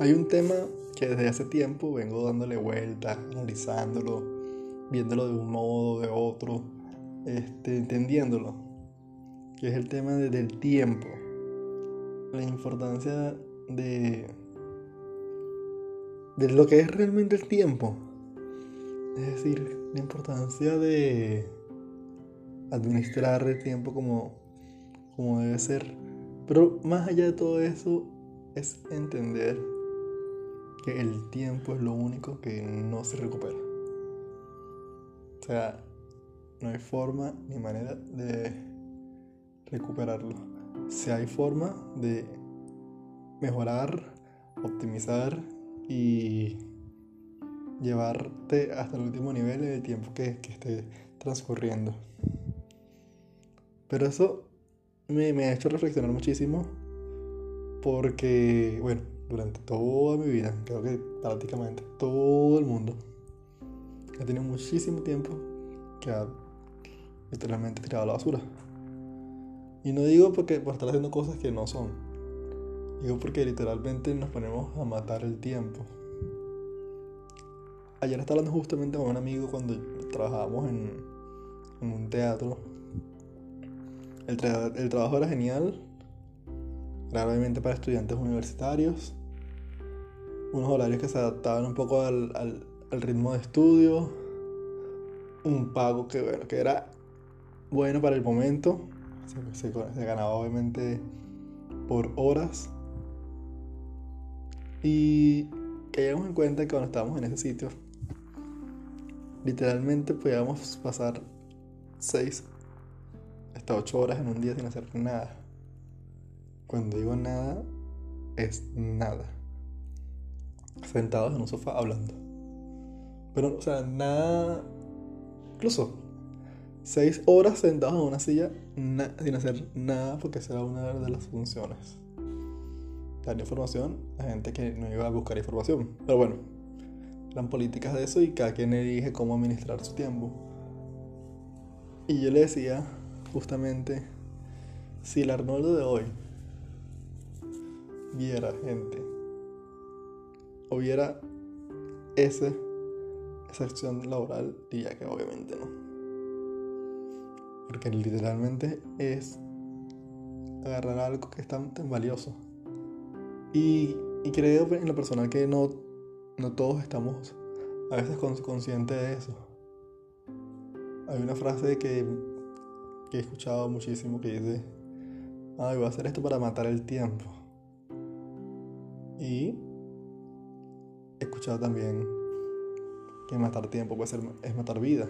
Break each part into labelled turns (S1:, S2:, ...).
S1: Hay un tema que desde hace tiempo vengo dándole vueltas, analizándolo, viéndolo de un modo, de otro, este, entendiéndolo, que es el tema del tiempo, la importancia de, de lo que es realmente el tiempo, es decir, la importancia de administrar el tiempo como, como debe ser, pero más allá de todo eso es entender que el tiempo es lo único que no se recupera. O sea, no hay forma ni manera de recuperarlo. Si hay forma de mejorar, optimizar y llevarte hasta el último nivel en el tiempo que, que esté transcurriendo. Pero eso me, me ha hecho reflexionar muchísimo porque, bueno, durante toda mi vida, creo que prácticamente todo el mundo, ha tenido muchísimo tiempo que ha literalmente tirado a la basura. Y no digo porque por estar haciendo cosas que no son. Digo porque literalmente nos ponemos a matar el tiempo. Ayer estaba hablando justamente con un amigo cuando trabajábamos en, un teatro. El, el trabajo era genial, claramente para estudiantes universitarios, unos horarios que se adaptaban un poco al, al, ritmo de estudio, un pago que, bueno, que era bueno para el momento, se, se, ganaba obviamente por horas y caíamos en cuenta que cuando estábamos en ese sitio, literalmente podíamos pasar 6 hasta 8 horas en un día sin hacer nada. Cuando digo nada, es nada. Sentados en un sofá hablando. Pero, o sea, nada. Incluso, seis horas sentados en una silla sin hacer nada porque esa era una de las funciones. Dar información a gente que no iba a buscar información. Pero bueno, eran políticas de eso y cada quien elige cómo administrar su tiempo. Y yo le decía, justamente, si el Arnoldo de hoy viera gente o viera ese, esa acción laboral, ya que obviamente no. Porque literalmente es agarrar algo que es tan, valioso. Y, y, creo en lo personal que no, no todos estamos a veces conscientes de eso. Hay una frase que, que he escuchado muchísimo que dice, ay, voy a hacer esto para matar el tiempo. Y he escuchado también que matar tiempo puede ser, es matar vida.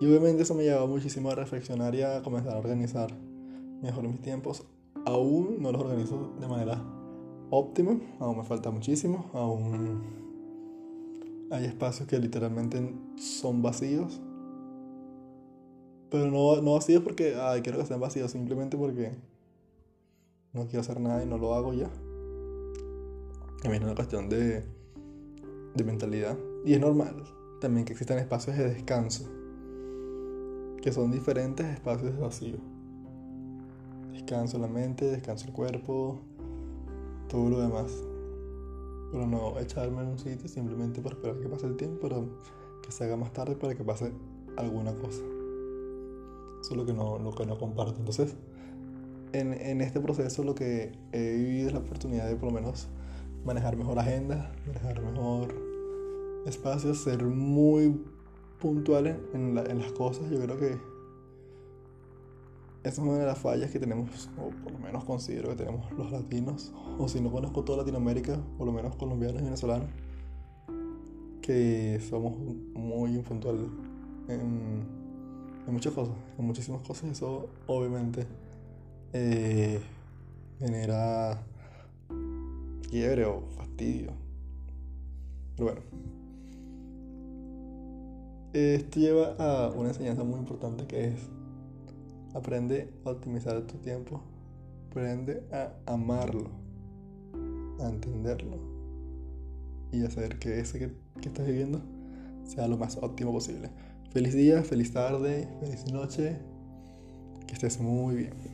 S1: Y obviamente eso me llevó muchísimo a reflexionar y a comenzar a organizar mejor mis tiempos. Aún no los organizo de manera óptima, aún me falta muchísimo, aún hay espacios que literalmente son vacíos. Pero no, no vacíos porque, ay, quiero que sean vacíos, simplemente porque no quiero hacer nada y no lo hago ya. También es una cuestión de, de mentalidad. Y es normal también que existan espacios de descanso, que son diferentes espacios de vacío. Descanso la mente, descanso el cuerpo, todo lo demás. Pero no echarme en un sitio simplemente para esperar que pase el tiempo, pero que se haga más tarde para que pase alguna cosa. Eso es lo que no, lo que no comparto. Entonces, en, en, este proceso lo que he vivido es la oportunidad de por lo menos manejar mejor agenda, manejar mejor espacios, ser muy puntual en, en las cosas. Yo creo que esa es una de las fallas que tenemos, o por lo menos considero que tenemos los latinos, o si no conozco toda Latinoamérica, por lo menos colombianos y venezolanos, que somos muy impuntuales en, en muchas cosas, en muchísimas cosas. Eso obviamente eh, genera quiebre o fastidio. Pero bueno. Esto lleva a una enseñanza muy importante que es aprende a optimizar tu tiempo, aprende a amarlo, a entenderlo y hacer que ese que, que estás viviendo sea lo más óptimo posible. Feliz día, feliz tarde, feliz noche, que estés muy bien.